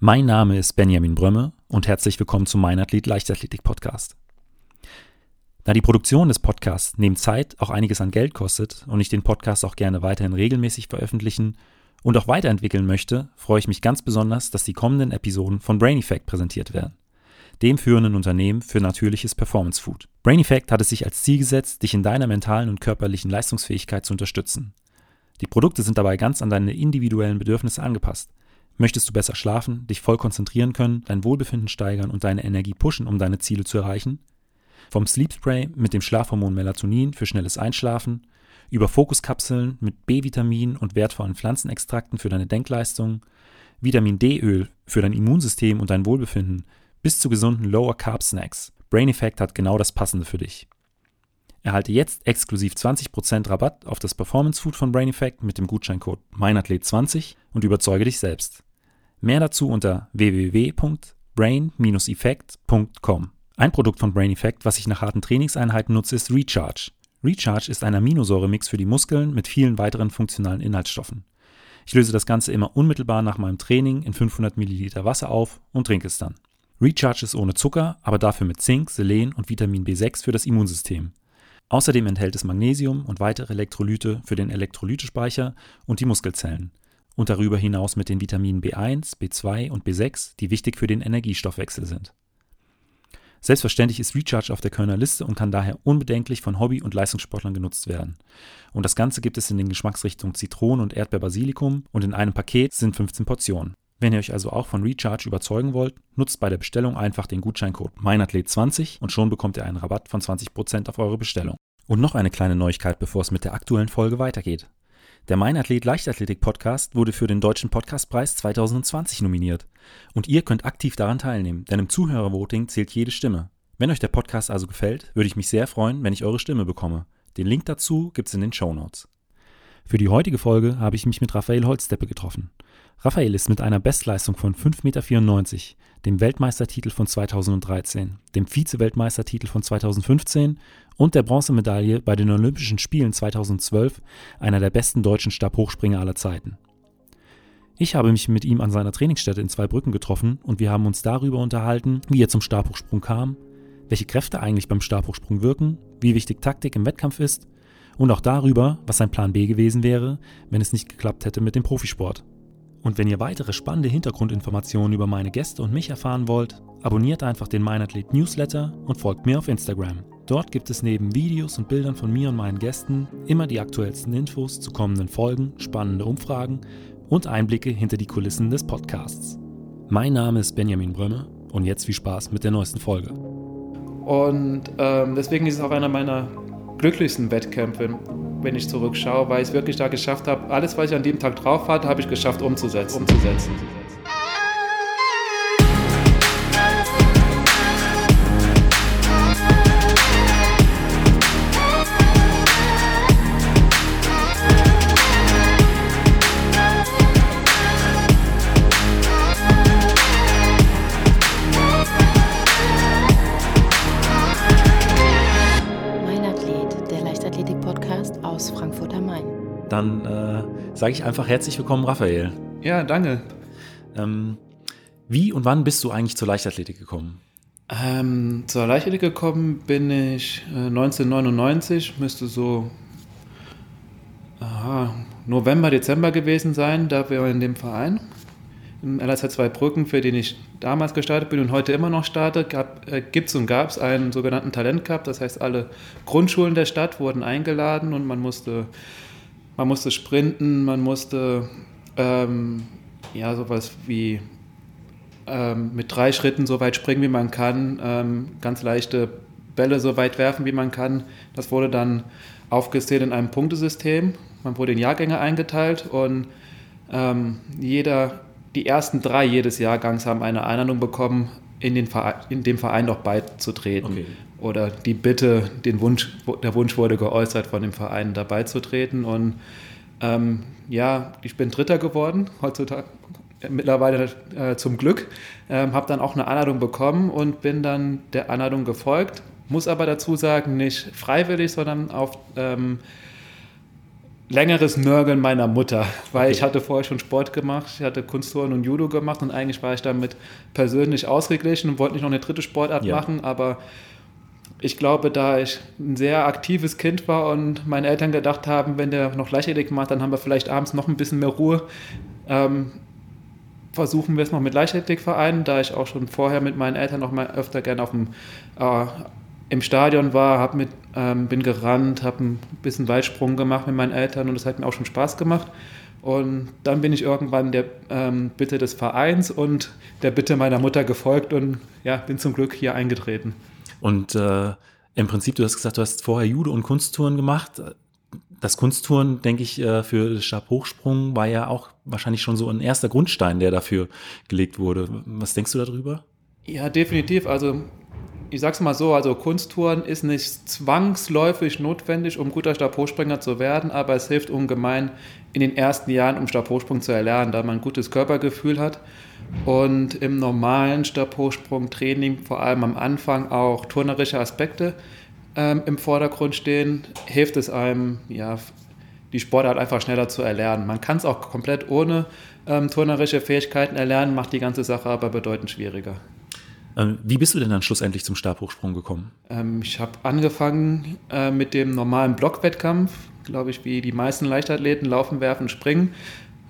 Mein Name ist Benjamin Brömme und herzlich willkommen zum Mein Athlet Leichtathletik Podcast. Da die Produktion des Podcasts neben Zeit auch einiges an Geld kostet und ich den Podcast auch gerne weiterhin regelmäßig veröffentlichen und auch weiterentwickeln möchte, freue ich mich ganz besonders, dass die kommenden Episoden von Brain Effect präsentiert werden, dem führenden Unternehmen für natürliches Performance Food. Brain Effect hat es sich als Ziel gesetzt, dich in deiner mentalen und körperlichen Leistungsfähigkeit zu unterstützen. Die Produkte sind dabei ganz an deine individuellen Bedürfnisse angepasst Möchtest du besser schlafen, dich voll konzentrieren können, dein Wohlbefinden steigern und deine Energie pushen, um deine Ziele zu erreichen? Vom Sleep Spray mit dem Schlafhormon Melatonin für schnelles Einschlafen, über Fokuskapseln mit B-Vitamin und wertvollen Pflanzenextrakten für deine Denkleistung, Vitamin D-Öl für dein Immunsystem und dein Wohlbefinden, bis zu gesunden Lower Carb Snacks. Brain Effect hat genau das Passende für dich. Erhalte jetzt exklusiv 20% Rabatt auf das Performance Food von Brain Effect mit dem Gutscheincode MEINATHLET20 und überzeuge dich selbst. Mehr dazu unter www.brain-effect.com. Ein Produkt von Brain Effect, was ich nach harten Trainingseinheiten nutze, ist Recharge. Recharge ist ein Aminosäuremix für die Muskeln mit vielen weiteren funktionalen Inhaltsstoffen. Ich löse das Ganze immer unmittelbar nach meinem Training in 500 Milliliter Wasser auf und trinke es dann. Recharge ist ohne Zucker, aber dafür mit Zink, Selen und Vitamin B6 für das Immunsystem. Außerdem enthält es Magnesium und weitere Elektrolyte für den Elektrolytespeicher und die Muskelzellen und darüber hinaus mit den Vitaminen B1, B2 und B6, die wichtig für den Energiestoffwechsel sind. Selbstverständlich ist Recharge auf der Kölner Liste und kann daher unbedenklich von Hobby- und Leistungssportlern genutzt werden. Und das Ganze gibt es in den Geschmacksrichtungen Zitrone und Erdbeer-Basilikum und in einem Paket sind 15 Portionen. Wenn ihr euch also auch von Recharge überzeugen wollt, nutzt bei der Bestellung einfach den Gutscheincode MEINATHLET20 und schon bekommt ihr einen Rabatt von 20% auf eure Bestellung. Und noch eine kleine Neuigkeit, bevor es mit der aktuellen Folge weitergeht. Der Mein Athlet Leichtathletik Podcast wurde für den Deutschen Podcastpreis 2020 nominiert. Und ihr könnt aktiv daran teilnehmen, denn im Zuhörervoting zählt jede Stimme. Wenn euch der Podcast also gefällt, würde ich mich sehr freuen, wenn ich eure Stimme bekomme. Den Link dazu gibt's in den Show Notes. Für die heutige Folge habe ich mich mit Raphael Holzdeppe getroffen. Raphael ist mit einer Bestleistung von 5,94 Meter, dem Weltmeistertitel von 2013, dem Vize-Weltmeistertitel von 2015 und der Bronzemedaille bei den Olympischen Spielen 2012 einer der besten deutschen Stabhochspringer aller Zeiten. Ich habe mich mit ihm an seiner Trainingsstätte in Zweibrücken getroffen und wir haben uns darüber unterhalten, wie er zum Stabhochsprung kam, welche Kräfte eigentlich beim Stabhochsprung wirken, wie wichtig Taktik im Wettkampf ist und auch darüber, was sein Plan B gewesen wäre, wenn es nicht geklappt hätte mit dem Profisport. Und wenn ihr weitere spannende Hintergrundinformationen über meine Gäste und mich erfahren wollt, abonniert einfach den Meinathlet Newsletter und folgt mir auf Instagram. Dort gibt es neben Videos und Bildern von mir und meinen Gästen immer die aktuellsten Infos zu kommenden Folgen, spannende Umfragen und Einblicke hinter die Kulissen des Podcasts. Mein Name ist Benjamin Brömme und jetzt viel Spaß mit der neuesten Folge. Und ähm, deswegen ist es auch einer meiner glücklichsten Wettkämpfe, wenn ich zurückschaue, weil ich es wirklich da geschafft habe, alles, was ich an dem Tag drauf hatte, habe ich geschafft umzusetzen. umzusetzen. Dann äh, sage ich einfach herzlich willkommen, Raphael. Ja, danke. Ähm, wie und wann bist du eigentlich zur Leichtathletik gekommen? Ähm, zur Leichtathletik gekommen bin ich äh, 1999, müsste so aha, November, Dezember gewesen sein. Da wir in dem Verein im LSH 2 Brücken, für den ich damals gestartet bin und heute immer noch starte, äh, gibt es und gab es einen sogenannten Talent Cup. Das heißt, alle Grundschulen der Stadt wurden eingeladen und man musste man musste sprinten, man musste ähm, ja sowas wie ähm, mit drei Schritten so weit springen, wie man kann, ähm, ganz leichte Bälle so weit werfen, wie man kann. Das wurde dann aufgezählt in einem Punktesystem. Man wurde in Jahrgänge eingeteilt und ähm, jeder, die ersten drei jedes Jahrgangs haben eine Einladung bekommen, in, den Verein, in dem Verein noch beizutreten. Okay oder die Bitte, den Wunsch, der Wunsch wurde geäußert, von dem Verein dabei zu treten. Und ähm, ja, ich bin Dritter geworden, heutzutage mittlerweile äh, zum Glück. Ähm, habe dann auch eine Anladung bekommen und bin dann der Anladung gefolgt. Muss aber dazu sagen, nicht freiwillig, sondern auf, ähm, längeres Nörgeln meiner Mutter, weil okay. ich hatte vorher schon Sport gemacht, ich hatte Kunstturnen und Judo gemacht und eigentlich war ich damit persönlich ausgeglichen und wollte nicht noch eine dritte Sportart ja. machen, aber ich glaube, da ich ein sehr aktives Kind war und meine Eltern gedacht haben, wenn der noch Leichtathletik macht, dann haben wir vielleicht abends noch ein bisschen mehr Ruhe, ähm, versuchen wir es noch mit Leichtathletikvereinen, da ich auch schon vorher mit meinen Eltern noch mal öfter gerne auf dem, äh, im Stadion war, hab mit, ähm, bin gerannt, habe ein bisschen Weitsprung gemacht mit meinen Eltern und das hat mir auch schon Spaß gemacht. Und dann bin ich irgendwann der ähm, Bitte des Vereins und der Bitte meiner Mutter gefolgt und ja, bin zum Glück hier eingetreten. Und äh, im Prinzip, du hast gesagt, du hast vorher Judo und Kunsttouren gemacht. Das Kunsttouren, denke ich, äh, für Stabhochsprung war ja auch wahrscheinlich schon so ein erster Grundstein, der dafür gelegt wurde. Was denkst du darüber? Ja, definitiv. Also ich sag's mal so, also Kunsttouren ist nicht zwangsläufig notwendig, um guter Stabhochspringer zu werden, aber es hilft ungemein in den ersten Jahren, um Stabhochsprung zu erlernen, da man ein gutes Körpergefühl hat und im normalen Stabhochsprung-Training vor allem am Anfang auch turnerische Aspekte ähm, im Vordergrund stehen, hilft es einem, ja, die Sportart einfach schneller zu erlernen. Man kann es auch komplett ohne ähm, turnerische Fähigkeiten erlernen, macht die ganze Sache aber bedeutend schwieriger. Ähm, wie bist du denn dann schlussendlich zum Stabhochsprung gekommen? Ähm, ich habe angefangen äh, mit dem normalen Blockwettkampf, glaube ich, wie die meisten Leichtathleten, laufen, werfen, springen.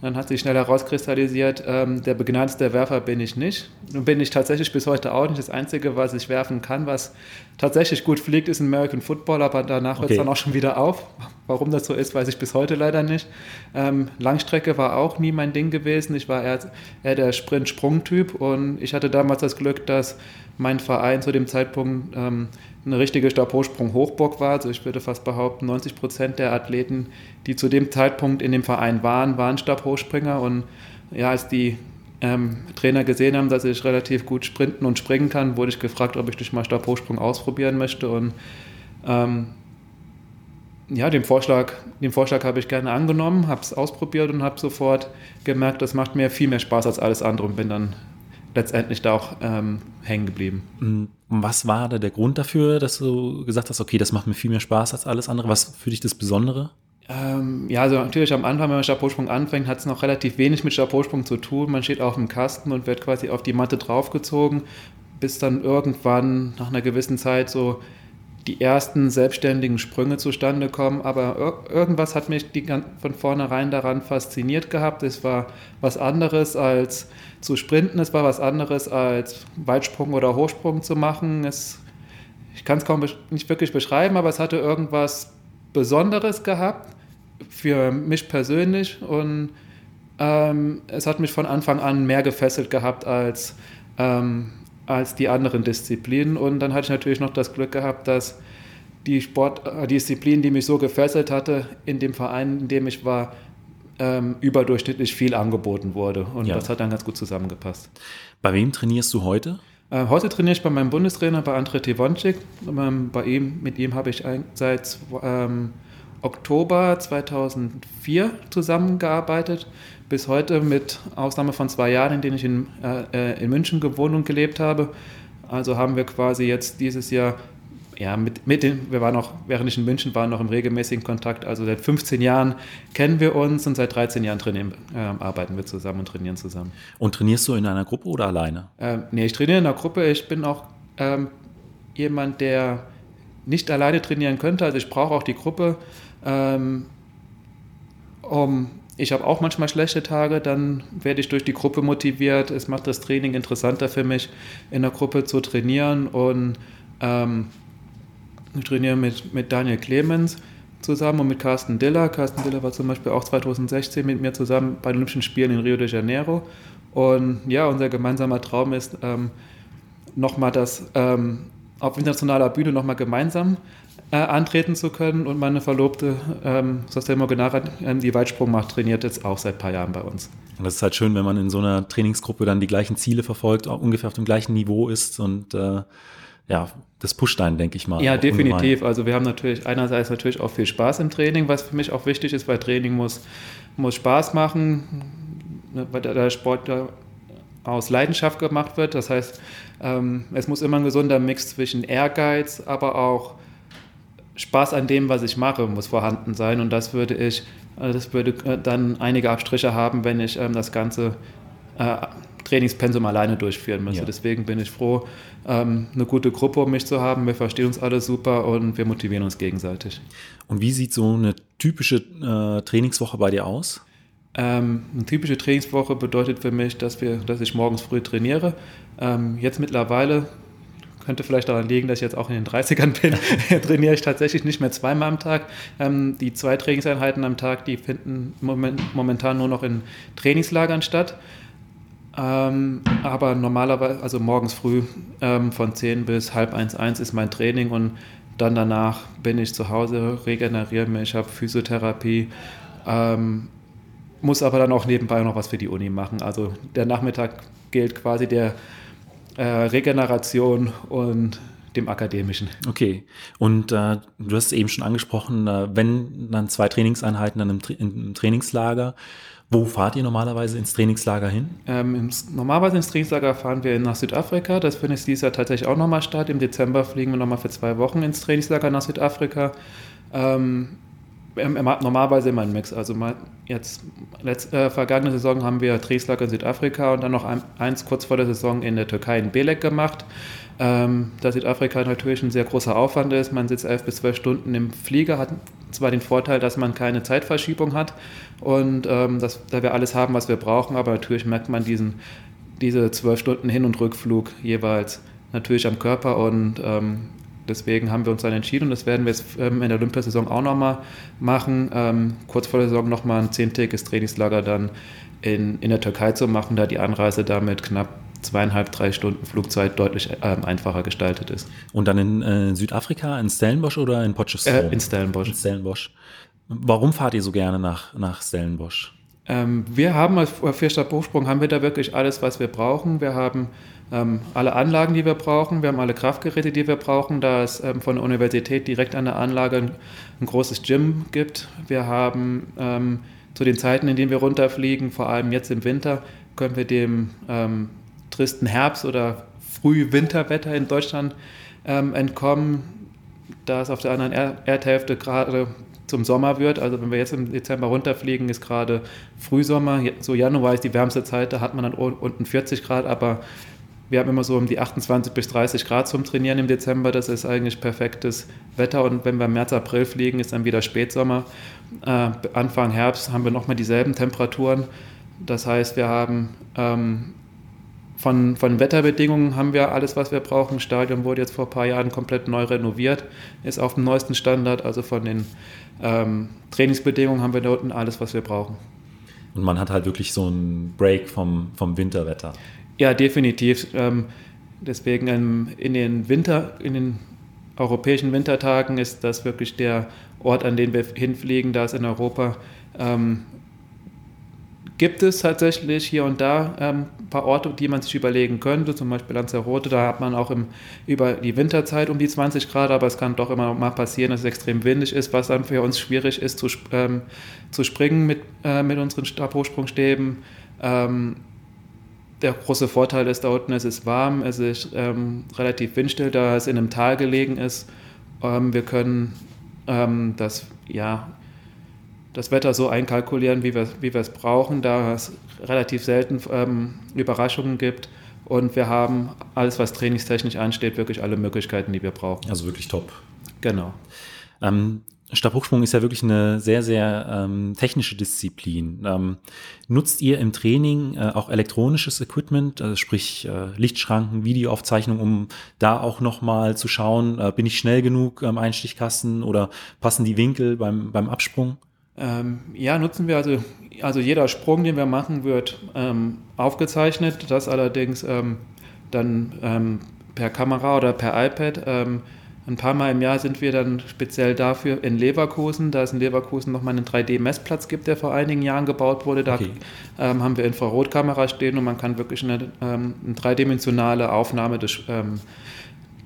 Dann hat sich schnell herauskristallisiert, ähm, der begnadete Werfer bin ich nicht. Und bin ich tatsächlich bis heute auch nicht. Das Einzige, was ich werfen kann, was tatsächlich gut fliegt, ist American Football, aber danach okay. hört es dann auch schon wieder auf. Warum das so ist, weiß ich bis heute leider nicht. Ähm, Langstrecke war auch nie mein Ding gewesen. Ich war eher, eher der Sprint-Sprung-Typ und ich hatte damals das Glück, dass mein Verein zu dem Zeitpunkt ähm, eine richtige Stabhochsprung-Hochburg war. Also ich würde fast behaupten, 90 Prozent der Athleten, die zu dem Zeitpunkt in dem Verein waren, waren Stabhochspringer. Und ja, als die ähm, Trainer gesehen haben, dass ich relativ gut sprinten und springen kann, wurde ich gefragt, ob ich durch mal Stabhochsprung ausprobieren möchte. Und ähm, ja, den Vorschlag, den Vorschlag habe ich gerne angenommen, habe es ausprobiert und habe sofort gemerkt, das macht mir viel mehr Spaß als alles andere und bin dann letztendlich da auch ähm, hängen geblieben. Mhm. Was war da der Grund dafür, dass du gesagt hast, okay, das macht mir viel mehr Spaß als alles andere? Was für dich das Besondere? Ähm, ja, also natürlich am Anfang, wenn man Stabhochsprung anfängt, hat es noch relativ wenig mit Stabhochsprung zu tun. Man steht auf dem Kasten und wird quasi auf die Matte draufgezogen, bis dann irgendwann nach einer gewissen Zeit so die ersten selbstständigen Sprünge zustande kommen. Aber irgendwas hat mich die, von vornherein daran fasziniert gehabt. Es war was anderes als zu sprinten, es war was anderes als Weitsprung oder Hochsprung zu machen. Es, ich kann es kaum nicht wirklich beschreiben, aber es hatte irgendwas Besonderes gehabt für mich persönlich und ähm, es hat mich von Anfang an mehr gefesselt gehabt als ähm, als die anderen Disziplinen. Und dann hatte ich natürlich noch das Glück gehabt, dass die Sportdisziplin, die mich so gefesselt hatte, in dem Verein, in dem ich war, ähm, überdurchschnittlich viel angeboten wurde. Und ja. das hat dann ganz gut zusammengepasst. Bei wem trainierst du heute? Äh, heute trainiere ich bei meinem Bundestrainer, bei André Tivonczyk. Ähm, bei ihm, mit ihm habe ich seit ähm, Oktober 2004 zusammengearbeitet bis heute, mit Ausnahme von zwei Jahren, in denen ich in, äh, in München gewohnt und gelebt habe. Also haben wir quasi jetzt dieses Jahr, ja, mit, mit den, wir waren noch, während ich in München war, noch im regelmäßigen Kontakt. Also seit 15 Jahren kennen wir uns und seit 13 Jahren trainieren, äh, arbeiten wir zusammen und trainieren zusammen. Und trainierst du in einer Gruppe oder alleine? Ähm, nee, ich trainiere in einer Gruppe. Ich bin auch ähm, jemand, der nicht alleine trainieren könnte. Also ich brauche auch die Gruppe, ähm, um ich habe auch manchmal schlechte Tage, dann werde ich durch die Gruppe motiviert. Es macht das Training interessanter für mich, in der Gruppe zu trainieren. Und ähm, ich trainiere mit, mit Daniel Clemens zusammen und mit Carsten Diller. Carsten Diller war zum Beispiel auch 2016 mit mir zusammen bei den Olympischen Spielen in Rio de Janeiro. Und ja, unser gemeinsamer Traum ist, ähm, nochmal das ähm, auf internationaler Bühne nochmal gemeinsam äh, antreten zu können. Und meine Verlobte, ähm, Sostel Mogenara, ähm, die Weitsprung macht, trainiert jetzt auch seit ein paar Jahren bei uns. Und das ist halt schön, wenn man in so einer Trainingsgruppe dann die gleichen Ziele verfolgt, ungefähr auf dem gleichen Niveau ist und äh, ja, das pusht einen, denke ich mal. Ja, definitiv. Ungemein. Also wir haben natürlich einerseits natürlich auch viel Spaß im Training, was für mich auch wichtig ist, weil Training muss, muss Spaß machen, ne, weil der Sport aus Leidenschaft gemacht wird. Das heißt, ähm, es muss immer ein gesunder Mix zwischen Ehrgeiz, aber auch Spaß an dem, was ich mache, muss vorhanden sein. Und das würde ich Also das würde äh, dann einige Abstriche haben, wenn ich ähm, das Ganze äh, Trainingspensum alleine durchführen müsste. Ja. Deswegen bin ich froh, ähm, eine gute Gruppe um mich zu haben. Wir verstehen uns alle super und wir motivieren uns gegenseitig. Und wie sieht so eine typische äh, Trainingswoche bei dir aus? Ähm, eine typische Trainingswoche bedeutet für mich, dass, wir, dass ich morgens früh trainiere. Ähm, jetzt mittlerweile könnte vielleicht daran liegen, dass ich jetzt auch in den 30ern bin, trainiere ich tatsächlich nicht mehr zweimal am Tag. Ähm, die zwei Trainingseinheiten am Tag, die finden moment, momentan nur noch in Trainingslagern statt. Ähm, aber normalerweise, also morgens früh ähm, von 10 bis halb 1, 1 ist mein Training und dann danach bin ich zu Hause, regeneriere mich, habe Physiotherapie, ähm, muss aber dann auch nebenbei noch was für die Uni machen. Also der Nachmittag gilt quasi der äh, Regeneration und dem Akademischen. Okay. Und äh, du hast es eben schon angesprochen, äh, wenn dann zwei Trainingseinheiten dann im, Tra im, Trainingslager. Wo fahrt ihr normalerweise ins Trainingslager hin? Ähm, ins, normalerweise ins Trainingslager fahren wir nach Südafrika. Das findet dieses Jahr tatsächlich auch nochmal statt. Im Dezember fliegen wir nochmal für zwei Wochen ins Trainingslager nach Südafrika. Ähm, normalerweise immer ein Mix. Also jetzt letzt, äh, vergangene Saison haben wir Trainingslager in Südafrika und dann noch ein, eins kurz vor der Saison in der Türkei in Belek gemacht. Ähm, da Südafrika natürlich ein sehr großer Aufwand ist. Man sitzt elf bis zwölf Stunden im Flieger, hat zwar den Vorteil, dass man keine Zeitverschiebung hat und ähm, dass, da wir alles haben, was wir brauchen, aber natürlich merkt man diesen, diese zwölf Stunden Hin- und Rückflug jeweils natürlich am Körper und ähm, deswegen haben wir uns dann entschieden und das werden wir jetzt ähm, in der Olympiasaison auch nochmal machen, ähm, kurz vor der Saison nochmal ein zehntägiges Trainingslager dann in, in der Türkei zu machen, da die Anreise damit knapp zweieinhalb, drei Stunden Flugzeit deutlich ähm, einfacher gestaltet ist. Und dann in äh, Südafrika, in Stellenbosch oder in Potchefstroom? Äh, in Stellenbosch. In Stellenbosch. Warum fahrt ihr so gerne nach, nach Stellenbosch? Wir haben als Vierstab Hochsprung haben wir da wirklich alles, was wir brauchen. Wir haben ähm, alle Anlagen, die wir brauchen. Wir haben alle Kraftgeräte, die wir brauchen, da es ähm, von der Universität direkt an der Anlage ein, ein großes Gym gibt. Wir haben ähm, zu den Zeiten, in denen wir runterfliegen, vor allem jetzt im Winter, können wir dem ähm, tristen Herbst- oder Frühwinterwetter in Deutschland ähm, entkommen, da es auf der anderen er Erdhälfte gerade zum Sommer wird. Also wenn wir jetzt im Dezember runterfliegen, ist gerade Frühsommer. So Januar ist die wärmste Zeit, da hat man dann unten 40 Grad, aber wir haben immer so um die 28 bis 30 Grad zum Trainieren im Dezember. Das ist eigentlich perfektes Wetter. Und wenn wir im März, April fliegen, ist dann wieder Spätsommer. Äh, Anfang Herbst haben wir nochmal dieselben Temperaturen. Das heißt, wir haben ähm, von, von Wetterbedingungen haben wir alles, was wir brauchen. Das Stadion wurde jetzt vor ein paar Jahren komplett neu renoviert, ist auf dem neuesten Standard. Also von den ähm, Trainingsbedingungen haben wir da unten alles, was wir brauchen. Und man hat halt wirklich so einen Break vom, vom Winterwetter. Ja, definitiv. Ähm, deswegen ähm, in den Winter, in den europäischen Wintertagen ist das wirklich der Ort, an den wir hinfliegen, da es in Europa ähm, gibt es tatsächlich hier und da ähm, ein paar Orte, die man sich überlegen könnte, zum Beispiel Lanzarote, da hat man auch im, über die Winterzeit um die 20 Grad, aber es kann doch immer mal passieren, dass es extrem windig ist, was dann für uns schwierig ist zu, ähm, zu springen mit, äh, mit unseren Stabhochsprungstäben. Ähm, der große Vorteil ist, da unten es ist warm, es ist ähm, relativ windstill, da es in einem Tal gelegen ist. Ähm, wir können ähm, das, ja, das Wetter so einkalkulieren, wie wir, wie wir es brauchen, da es relativ selten ähm, Überraschungen gibt. Und wir haben alles, was trainingstechnisch ansteht, wirklich alle Möglichkeiten, die wir brauchen. Also wirklich top. Genau. Stabhochsprung ist ja wirklich eine sehr, sehr ähm, technische Disziplin. Ähm, nutzt ihr im Training äh, auch elektronisches Equipment, also sprich äh, Lichtschranken, Videoaufzeichnung, um da auch nochmal zu schauen, äh, bin ich schnell genug am Einstichkasten oder passen die Winkel beim, beim Absprung? Ähm, ja, nutzen wir also, also jeder Sprung, den wir machen, wird ähm, aufgezeichnet. Das allerdings ähm, dann ähm, per Kamera oder per iPad. Ein paar Mal im Jahr sind wir dann speziell dafür in Leverkusen, da es in Leverkusen nochmal einen 3D-Messplatz gibt, der vor einigen Jahren gebaut wurde. Da okay. ähm, haben wir Infrarotkamera stehen und man kann wirklich eine, ähm, eine dreidimensionale Aufnahme des, ähm,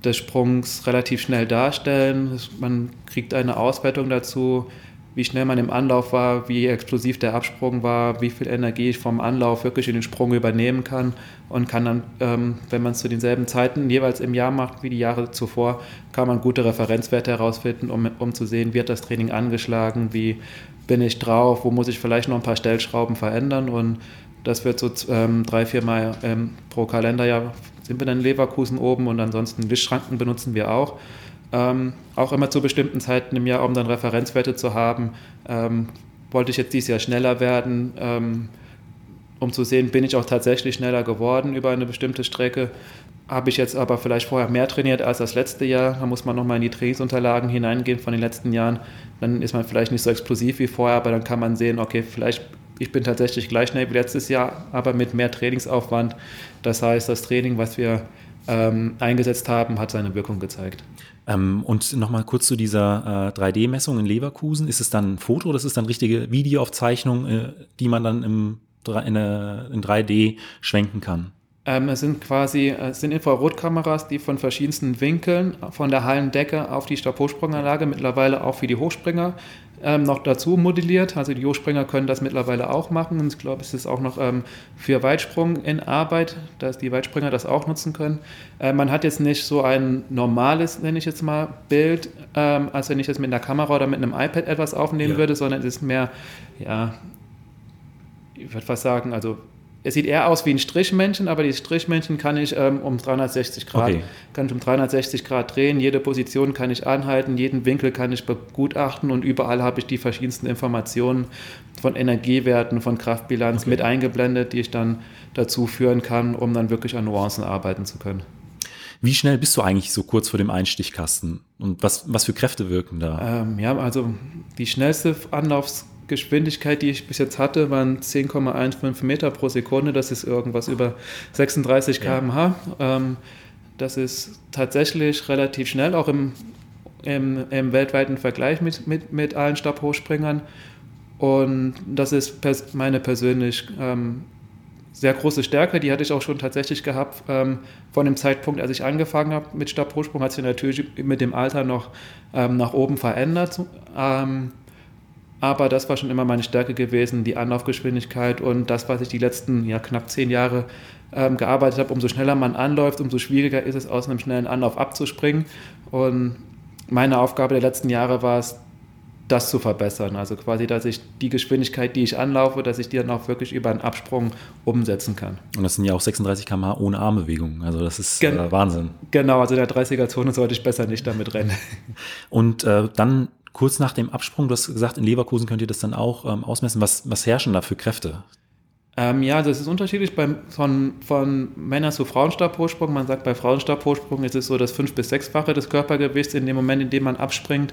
des Sprungs relativ schnell darstellen. Man kriegt eine Auswertung dazu, wie schnell man im Anlauf war, wie explosiv der Absprung war, wie viel Energie ich vom Anlauf wirklich in den Sprung übernehmen kann und kann dann, ähm, wenn man es zu denselben Zeiten jeweils im Jahr macht wie die Jahre zuvor, kann man gute Referenzwerte herausfinden, um, um zu sehen, wird das Training angeschlagen, wie bin ich drauf, wo muss ich vielleicht noch ein paar Stellschrauben verändern und das wird so ähm, drei, vier Mal ähm, pro Kalenderjahr. Sind wir dann in Leverkusen oben und ansonsten Lichtschranken benutzen wir auch ähm, auch immer zu bestimmten Zeiten im Jahr, um dann Referenzwerte zu haben. Ähm, wollte ich jetzt dieses Jahr schneller werden, ähm, um zu sehen, bin ich auch tatsächlich schneller geworden über eine bestimmte Strecke. Habe ich jetzt aber vielleicht vorher mehr trainiert als das letzte Jahr. Da muss man nochmal in die Trainingsunterlagen hineingehen von den letzten Jahren. Dann ist man vielleicht nicht so explosiv wie vorher, aber dann kann man sehen, okay, vielleicht ich bin tatsächlich gleich schnell wie letztes Jahr, aber mit mehr Trainingsaufwand. Das heißt, das Training, was wir ähm, eingesetzt haben, hat seine Wirkung gezeigt. Ähm, und nochmal kurz zu dieser äh, 3D-Messung in Leverkusen. Ist es dann ein Foto oder ist es dann richtige Videoaufzeichnung, äh, die man dann im, in, in 3D schwenken kann? Ähm, es sind quasi es sind Infrarotkameras, die von verschiedensten Winkeln von der Hallendecke auf die Stabhochsprunganlage, mittlerweile auch für die Hochspringer, ähm, noch dazu modelliert. Also die Hochspringer können das mittlerweile auch machen. Und ich glaube, es ist auch noch ähm, für Weitsprung in Arbeit, dass die Weitspringer das auch nutzen können. Äh, man hat jetzt nicht so ein normales, nenne ich jetzt mal, Bild, ähm, als wenn ich jetzt mit einer Kamera oder mit einem iPad etwas aufnehmen ja. würde, sondern es ist mehr, ja, ich würde fast sagen, also es sieht eher aus wie ein Strichmännchen, aber die Strichmännchen kann ich ähm, um 360 Grad, okay. kann ich um 360 Grad drehen. Jede Position kann ich anhalten, jeden Winkel kann ich begutachten und überall habe ich die verschiedensten Informationen von Energiewerten, von Kraftbilanz okay. mit eingeblendet, die ich dann dazu führen kann, um dann wirklich an Nuancen arbeiten zu können. Wie schnell bist du eigentlich so kurz vor dem Einstichkasten? Und was, was für Kräfte wirken da? Ähm, ja, also die schnellste Anlaufs Geschwindigkeit, die ich bis jetzt hatte, waren 10,15 Meter pro Sekunde. Das ist irgendwas über 36 km/h. Ja. Ähm, das ist tatsächlich relativ schnell, auch im, im, im weltweiten Vergleich mit, mit, mit allen Stabhochspringern. Und das ist pers meine persönlich ähm, sehr große Stärke. Die hatte ich auch schon tatsächlich gehabt. Ähm, von dem Zeitpunkt, als ich angefangen habe mit Stabhochsprung, hat sich natürlich mit dem Alter noch ähm, nach oben verändert. Ähm, aber das war schon immer meine Stärke gewesen, die Anlaufgeschwindigkeit und das, was ich die letzten ja, knapp zehn Jahre ähm, gearbeitet habe. Umso schneller man anläuft, umso schwieriger ist es, aus einem schnellen Anlauf abzuspringen. Und meine Aufgabe der letzten Jahre war es, das zu verbessern. Also quasi, dass ich die Geschwindigkeit, die ich anlaufe, dass ich die dann auch wirklich über einen Absprung umsetzen kann. Und das sind ja auch 36 km/h ohne Armbewegung. Also das ist Gen äh, Wahnsinn. Genau, also in der 30er-Zone sollte ich besser nicht damit rennen. Und äh, dann kurz nach dem Absprung, du hast gesagt, in Leverkusen könnt ihr das dann auch ähm, ausmessen. Was, was herrschen da für Kräfte? Ähm, ja, das ist unterschiedlich beim, von, von Männer zu Frauenstabhochsprung. Man sagt, bei Frauenstabhochsprung ist es so das fünf- bis sechsfache des Körpergewichts in dem Moment, in dem man abspringt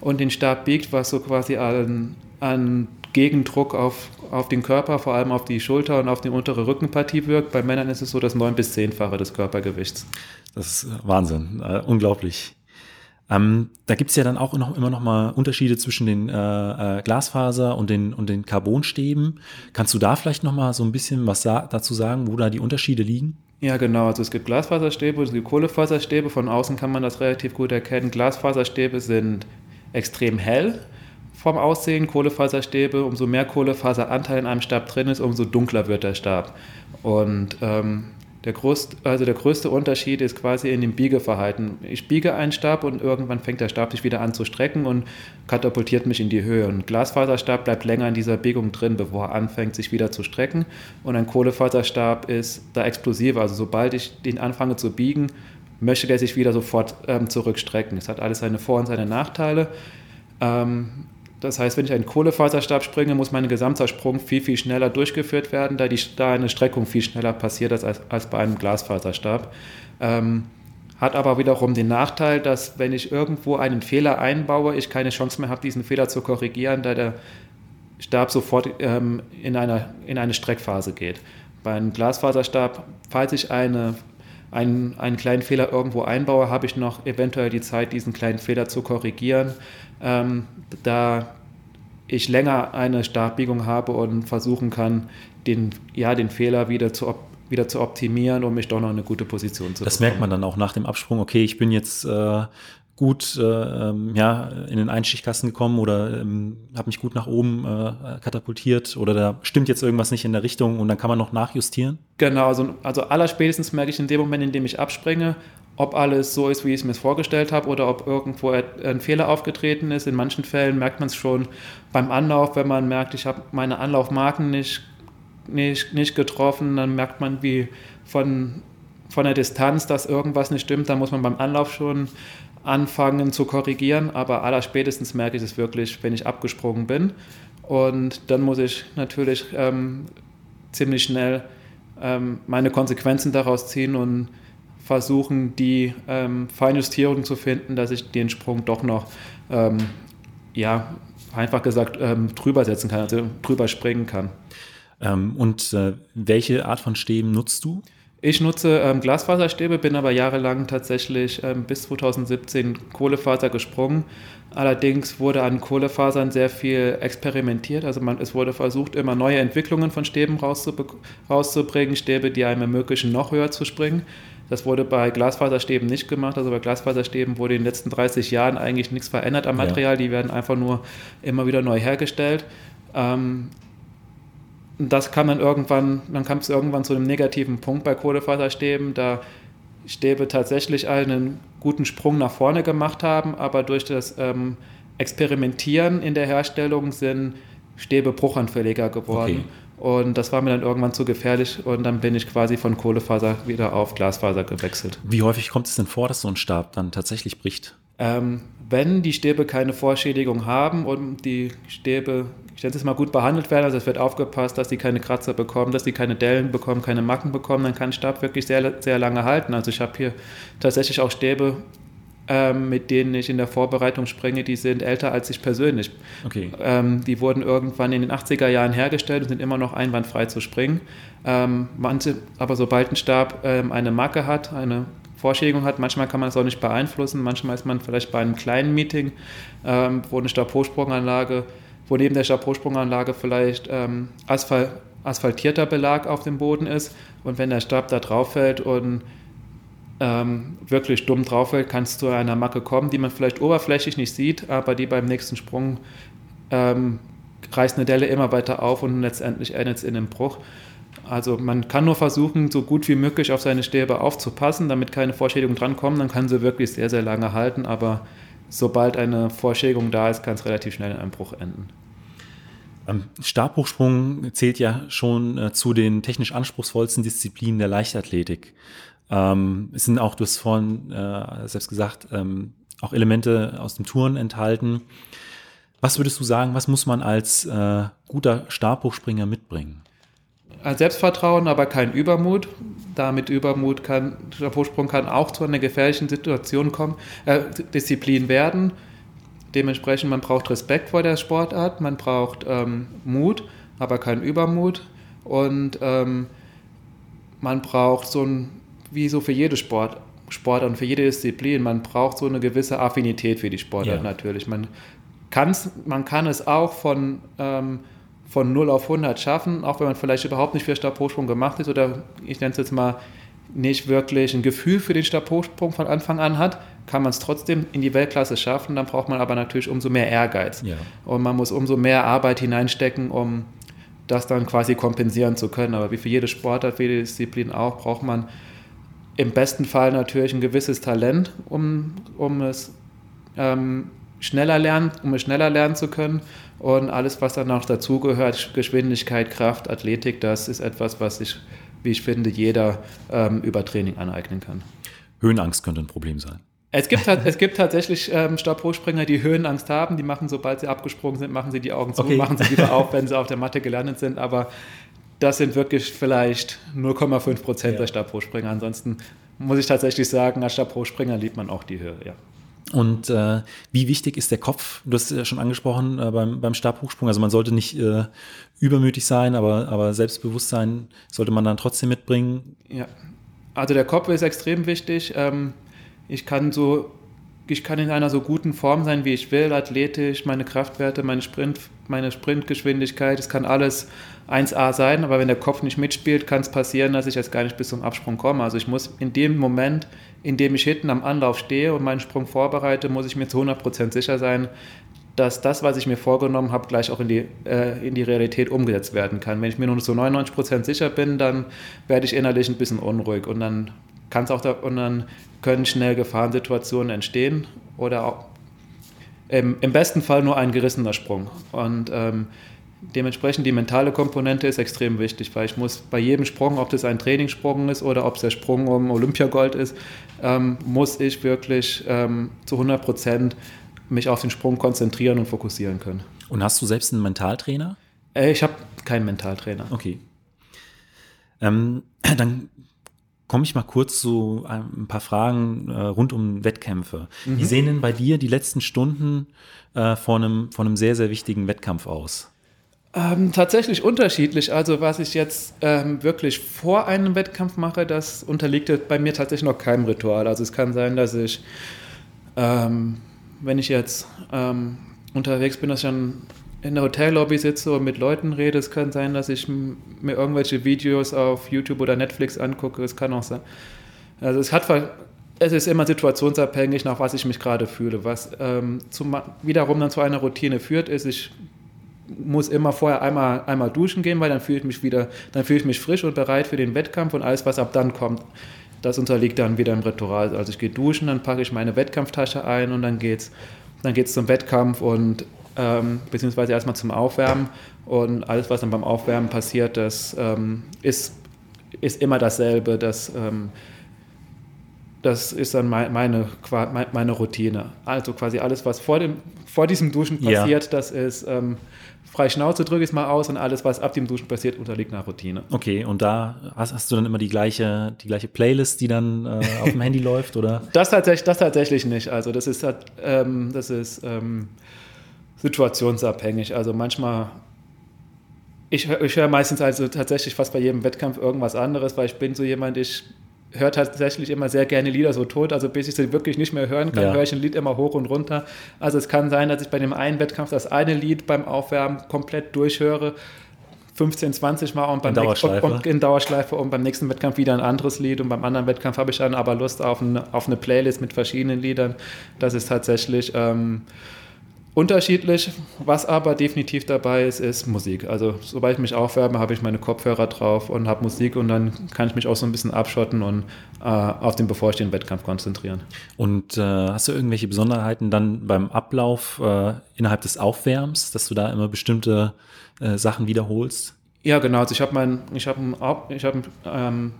und den Stab biegt, was so quasi an, an Gegendruck auf, auf den Körper, vor allem auf die Schulter und auf die untere Rückenpartie wirkt. Bei Männern ist es so das neun- bis zehnfache des Körpergewichts. Das ist Wahnsinn, äh, unglaublich. Ähm, da gibt es ja dann auch noch, immer noch mal Unterschiede zwischen den äh, äh, Glasfaser und den, und den Carbonstäben. Kannst du da vielleicht noch mal so ein bisschen was sa dazu sagen, wo da die Unterschiede liegen? Ja, genau. Also es gibt Glasfaserstäbe es gibt Kohlefaserstäbe. Von außen kann man das relativ gut erkennen. Glasfaserstäbe sind extrem hell vom Aussehen. Kohlefaserstäbe, umso mehr Kohlefaseranteil in einem Stab drin ist, umso dunkler wird der Stab. Und ähm, der, größte, also der größte Unterschied ist quasi in dem Biegeverhalten. Ich biege einen Stab und irgendwann fängt der Stab sich wieder an zu strecken und katapultiert mich in die Höhe. Ein Glasfaserstab bleibt länger in dieser Biegung drin, bevor er anfängt, sich wieder zu strecken. Und ein Kohlefaserstab ist da explosiver. Also sobald ich den anfange zu biegen, möchte der sich wieder sofort ähm, zurückstrecken. Es hat alles seine Vor- und seine Nachteile. Ähm, das heißt, wenn ich einen Kohlefaserstab springe, muss mein gesamter Sprung viel, viel schneller durchgeführt werden, da, die, da eine Streckung viel schneller passiert als, als bei einem Glasfaserstab. Ähm, hat aber wiederum den Nachteil, dass wenn ich irgendwo einen Fehler einbaue, ich keine Chance mehr habe, diesen Fehler zu korrigieren, da der Stab sofort ähm, in, einer, in eine Streckphase geht. Bei einem Glasfaserstab, falls ich eine, einen, einen kleinen Fehler irgendwo einbaue, habe ich noch eventuell die Zeit, diesen kleinen Fehler zu korrigieren ähm, da ich länger eine Startbiegung habe und versuchen kann, den, ja, den Fehler wieder zu, wieder zu optimieren, um mich doch noch in eine gute Position zu Das bekommen. merkt man dann auch nach dem Absprung, okay, ich bin jetzt äh, gut äh, ähm, ja, in den Einstichkasten gekommen oder ähm, habe mich gut nach oben äh, katapultiert oder da stimmt jetzt irgendwas nicht in der Richtung und dann kann man noch nachjustieren? Genau, also, also allerspätestens merke ich in dem Moment, in dem ich abspringe, ob alles so ist, wie ich es mir vorgestellt habe oder ob irgendwo ein Fehler aufgetreten ist. In manchen Fällen merkt man es schon beim Anlauf, wenn man merkt, ich habe meine Anlaufmarken nicht, nicht, nicht getroffen, dann merkt man, wie von, von der Distanz, dass irgendwas nicht stimmt, dann muss man beim Anlauf schon anfangen zu korrigieren, aber allerspätestens merke ich es wirklich, wenn ich abgesprungen bin. Und dann muss ich natürlich ähm, ziemlich schnell ähm, meine Konsequenzen daraus ziehen und versuchen, die ähm, Feinjustierung zu finden, dass ich den Sprung doch noch, ähm, ja, einfach gesagt, ähm, drüber setzen kann, also drüber springen kann. Ähm, und äh, welche Art von Stäben nutzt du? Ich nutze ähm, Glasfaserstäbe, bin aber jahrelang tatsächlich ähm, bis 2017 Kohlefaser gesprungen. Allerdings wurde an Kohlefasern sehr viel experimentiert. Also man, es wurde versucht, immer neue Entwicklungen von Stäben rauszubringen, Stäbe, die einem ermöglichen, noch höher zu springen. Das wurde bei Glasfaserstäben nicht gemacht. Also bei Glasfaserstäben wurde in den letzten 30 Jahren eigentlich nichts verändert am Material. Ja. Die werden einfach nur immer wieder neu hergestellt. Ähm, das kam dann irgendwann, dann kam es irgendwann zu einem negativen Punkt bei Kohlefaserstäben, da Stäbe tatsächlich einen guten Sprung nach vorne gemacht haben, aber durch das ähm, Experimentieren in der Herstellung sind Stäbe bruchanfälliger geworden. Okay. Und das war mir dann irgendwann zu gefährlich und dann bin ich quasi von Kohlefaser wieder auf Glasfaser gewechselt. Wie häufig kommt es denn vor, dass so ein Stab dann tatsächlich bricht? Ähm, wenn die Stäbe keine Vorschädigung haben und die Stäbe, ich nenne es mal, gut behandelt werden, also es wird aufgepasst, dass sie keine Kratzer bekommen, dass sie keine Dellen bekommen, keine Macken bekommen, dann kann ein Stab wirklich sehr, sehr lange halten. Also ich habe hier tatsächlich auch Stäbe ähm, mit denen ich in der Vorbereitung springe, die sind älter als ich persönlich. Okay. Ähm, die wurden irgendwann in den 80er Jahren hergestellt und sind immer noch einwandfrei zu springen. Ähm, manche, aber sobald ein Stab ähm, eine Macke hat, eine Vorschädigung hat, manchmal kann man es auch nicht beeinflussen, manchmal ist man vielleicht bei einem kleinen Meeting, ähm, wo eine Stabhochsprunganlage, wo neben der Stabhochsprunganlage vielleicht ähm, Asphalt, asphaltierter Belag auf dem Boden ist. Und wenn der Stab da drauf fällt und ähm, wirklich dumm drauf fällt, kann es zu einer Macke kommen, die man vielleicht oberflächlich nicht sieht, aber die beim nächsten Sprung ähm, reißt eine Delle immer weiter auf und letztendlich endet es in einem Bruch. Also man kann nur versuchen, so gut wie möglich auf seine Stäbe aufzupassen, damit keine Vorschädigungen drankommen. Dann kann sie wirklich sehr, sehr lange halten, aber sobald eine Vorschädigung da ist, kann es relativ schnell in einem Bruch enden. Stabhochsprung zählt ja schon äh, zu den technisch anspruchsvollsten Disziplinen der Leichtathletik. Ähm, es sind auch, du hast vorhin äh, selbst gesagt, ähm, auch Elemente aus dem Touren enthalten. Was würdest du sagen, was muss man als äh, guter Stabhochspringer mitbringen? Ein Selbstvertrauen, aber kein Übermut. Damit Übermut kann, Stabhochsprung kann auch zu einer gefährlichen Situation kommen, äh, Disziplin werden. Dementsprechend, man braucht Respekt vor der Sportart, man braucht ähm, Mut, aber kein Übermut. Und ähm, man braucht so ein wie so für jede Sport, Sportart und für jede Disziplin, man braucht so eine gewisse Affinität für die Sportart ja. natürlich. Man, kann's, man kann es auch von, ähm, von 0 auf 100 schaffen, auch wenn man vielleicht überhaupt nicht für Stabhochsprung gemacht ist oder ich nenne es jetzt mal nicht wirklich ein Gefühl für den Stabhochsprung von Anfang an hat, kann man es trotzdem in die Weltklasse schaffen. Dann braucht man aber natürlich umso mehr Ehrgeiz. Ja. Und man muss umso mehr Arbeit hineinstecken, um das dann quasi kompensieren zu können. Aber wie für jede Sportart, für jede Disziplin auch, braucht man im besten Fall natürlich ein gewisses Talent, um, um es ähm, schneller lernen, um es schneller lernen zu können. Und alles, was dann noch dazugehört, Geschwindigkeit, Kraft, Athletik, das ist etwas, was sich, wie ich finde, jeder ähm, über Training aneignen kann. Höhenangst könnte ein Problem sein. Es gibt, es gibt tatsächlich ähm, Stabhochspringer, die Höhenangst haben. Die machen, sobald sie abgesprungen sind, machen sie die Augen zu, okay. machen sie wieder auf, wenn sie auf der Matte gelandet sind. Aber das sind wirklich vielleicht 0,5 Prozent ja. der Stabhochspringer. Ansonsten muss ich tatsächlich sagen, als Stabhochspringer liebt man auch die Höhe, ja. Und äh, wie wichtig ist der Kopf? Du hast ja schon angesprochen äh, beim, beim Stabhochsprung. Also man sollte nicht äh, übermütig sein, aber, aber Selbstbewusstsein sollte man dann trotzdem mitbringen. Ja, also der Kopf ist extrem wichtig. Ähm, ich kann so ich kann in einer so guten Form sein, wie ich will, athletisch, meine Kraftwerte, meine, Sprint, meine Sprintgeschwindigkeit, es kann alles 1A sein, aber wenn der Kopf nicht mitspielt, kann es passieren, dass ich jetzt gar nicht bis zum Absprung komme. Also ich muss in dem Moment, in dem ich hinten am Anlauf stehe und meinen Sprung vorbereite, muss ich mir zu 100% sicher sein, dass das, was ich mir vorgenommen habe, gleich auch in die, äh, in die Realität umgesetzt werden kann. Wenn ich mir nur so 99% sicher bin, dann werde ich innerlich ein bisschen unruhig und dann kann es auch da, und dann können schnell Gefahrensituationen entstehen oder auch im, im besten Fall nur ein gerissener Sprung. Und ähm, dementsprechend die mentale Komponente ist extrem wichtig, weil ich muss bei jedem Sprung, ob das ein Trainingssprung ist oder ob es der Sprung um Olympiagold ist, ähm, muss ich wirklich ähm, zu 100 Prozent mich auf den Sprung konzentrieren und fokussieren können. Und hast du selbst einen Mentaltrainer? Äh, ich habe keinen Mentaltrainer. Okay. Ähm, dann komme ich mal kurz zu ein paar Fragen äh, rund um Wettkämpfe. Mhm. Wie sehen denn bei dir die letzten Stunden äh, vor, einem, vor einem sehr, sehr wichtigen Wettkampf aus? Ähm, tatsächlich unterschiedlich. Also was ich jetzt ähm, wirklich vor einem Wettkampf mache, das unterliegt bei mir tatsächlich noch keinem Ritual. Also es kann sein, dass ich, ähm, wenn ich jetzt ähm, unterwegs bin, dass ich dann in der Hotellobby sitze und mit Leuten rede. Es kann sein, dass ich mir irgendwelche Videos auf YouTube oder Netflix angucke. Es kann auch sein. Also es hat es ist immer situationsabhängig, nach was ich mich gerade fühle. Was ähm, zum, wiederum dann zu einer Routine führt, ist, ich muss immer vorher einmal, einmal duschen gehen, weil dann fühle ich mich wieder, dann fühle ich mich frisch und bereit für den Wettkampf und alles, was ab dann kommt, das unterliegt dann wieder im Ritual. Also ich gehe duschen, dann packe ich meine Wettkampftasche ein und dann geht's, dann geht's zum Wettkampf und ähm, beziehungsweise erstmal zum Aufwärmen und alles, was dann beim Aufwärmen passiert, das ähm, ist, ist immer dasselbe. Das, ähm, das ist dann meine, meine Routine. Also quasi alles, was vor, dem, vor diesem Duschen passiert, ja. das ist ähm, frei Schnauze, drücke ich es mal aus und alles, was ab dem Duschen passiert, unterliegt nach Routine. Okay, und da hast, hast du dann immer die gleiche, die gleiche Playlist, die dann äh, auf dem Handy läuft, oder? Das tatsächlich, das tatsächlich nicht. Also das ist, ähm, das ist ähm, situationsabhängig. Also manchmal, ich, ich höre meistens also tatsächlich fast bei jedem Wettkampf irgendwas anderes, weil ich bin so jemand, ich höre tatsächlich immer sehr gerne Lieder so tot, also bis ich sie wirklich nicht mehr hören kann, ja. höre ich ein Lied immer hoch und runter. Also es kann sein, dass ich bei dem einen Wettkampf das eine Lied beim Aufwärmen komplett durchhöre, 15, 20 Mal und beim in Dauerschleife. Und, in Dauerschleife und beim nächsten Wettkampf wieder ein anderes Lied und beim anderen Wettkampf habe ich dann aber Lust auf eine, auf eine Playlist mit verschiedenen Liedern. Das ist tatsächlich ähm, unterschiedlich. Was aber definitiv dabei ist, ist Musik. Also sobald ich mich aufwärme, habe ich meine Kopfhörer drauf und habe Musik und dann kann ich mich auch so ein bisschen abschotten und äh, auf den bevorstehenden Wettkampf konzentrieren. Und äh, hast du irgendwelche Besonderheiten dann beim Ablauf äh, innerhalb des Aufwärms, dass du da immer bestimmte äh, Sachen wiederholst? Ja, genau. Also ich habe mein, ich habe ich habe ähm,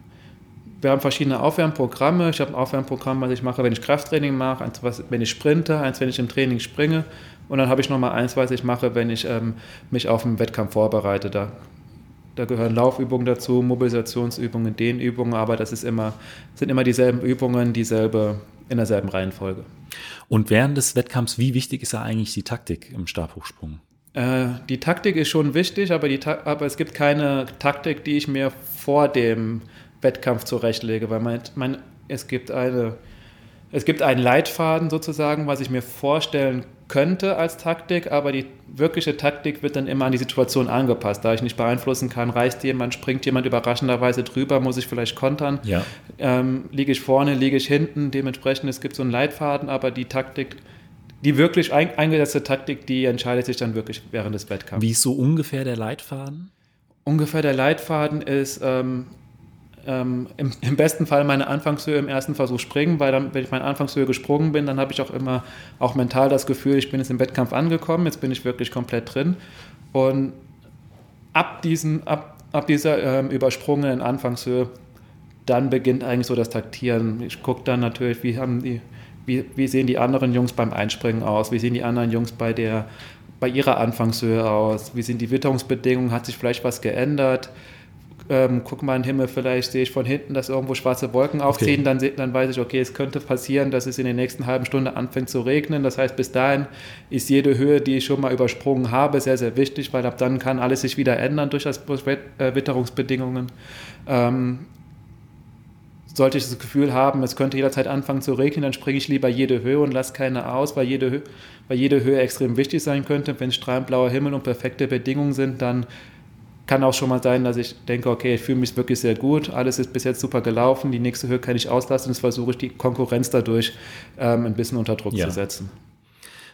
wir haben verschiedene Aufwärmprogramme. Ich habe ein Aufwärmprogramm, was ich mache, wenn ich Krafttraining mache, eins, wenn ich sprinte, eins, wenn ich im Training springe. Und dann habe ich nochmal eins, was ich mache, wenn ich ähm, mich auf einen Wettkampf vorbereite. Da, da gehören Laufübungen dazu, Mobilisationsübungen, Dehnübungen, aber das ist immer, sind immer dieselben Übungen, dieselbe, in derselben Reihenfolge. Und während des Wettkampfs, wie wichtig ist da eigentlich die Taktik im Stabhochsprung? Äh, die Taktik ist schon wichtig, aber, die, aber es gibt keine Taktik, die ich mir vor dem Wettkampf zurechtlege, weil mein, mein, es gibt eine es gibt einen Leitfaden sozusagen, was ich mir vorstellen könnte als Taktik, aber die wirkliche Taktik wird dann immer an die Situation angepasst. Da ich nicht beeinflussen kann, reißt jemand, springt jemand überraschenderweise drüber, muss ich vielleicht kontern. Ja. Ähm, liege ich vorne, liege ich hinten. Dementsprechend, es gibt so einen Leitfaden, aber die Taktik, die wirklich eingesetzte Taktik, die entscheidet sich dann wirklich während des Wettkampfs. Wie ist so ungefähr der Leitfaden? Ungefähr der Leitfaden ist, ähm, ähm, im, im, besten Fall meine Anfangshöhe im ersten Versuch springen, weil dann, wenn ich meine Anfangshöhe gesprungen bin, dann habe ich auch immer auch mental das Gefühl, ich bin jetzt im Wettkampf angekommen, jetzt bin ich wirklich komplett drin. Und ab, diesen, ab, ab dieser ähm, übersprungenen Anfangshöhe, dann beginnt eigentlich so das Taktieren. Ich gucke dann natürlich, wie, haben die, wie, wie sehen die anderen Jungs beim Einspringen aus, wie sehen die anderen Jungs bei der bei ihrer Anfangshöhe aus? Wie sind die Witterungsbedingungen? Hat sich vielleicht was geändert? Ähm, guck mal in den Himmel, vielleicht sehe ich von hinten, dass irgendwo schwarze Wolken aufziehen, okay. dann, dann weiß ich, okay, es könnte passieren, dass es in der nächsten halben Stunde anfängt zu regnen. Das heißt, bis dahin ist jede Höhe, die ich schon mal übersprungen habe, sehr, sehr wichtig, weil ab dann kann alles sich wieder ändern durch, das, äh, Witterungsbedingungen. Ähm, sollte ich das Gefühl haben, es könnte jederzeit anfangen zu regnen, dann springe ich lieber jede Höhe und lasse keine aus, weil jede, weil jede Höhe extrem wichtig sein könnte. Wenn strahlend blauer Himmel und perfekte Bedingungen sind, dann kann auch schon mal sein, dass ich denke, okay, ich fühle mich wirklich sehr gut, alles ist bis jetzt super gelaufen, die nächste Höhe kann ich auslassen, jetzt versuche ich die Konkurrenz dadurch ähm, ein bisschen unter Druck ja. zu setzen.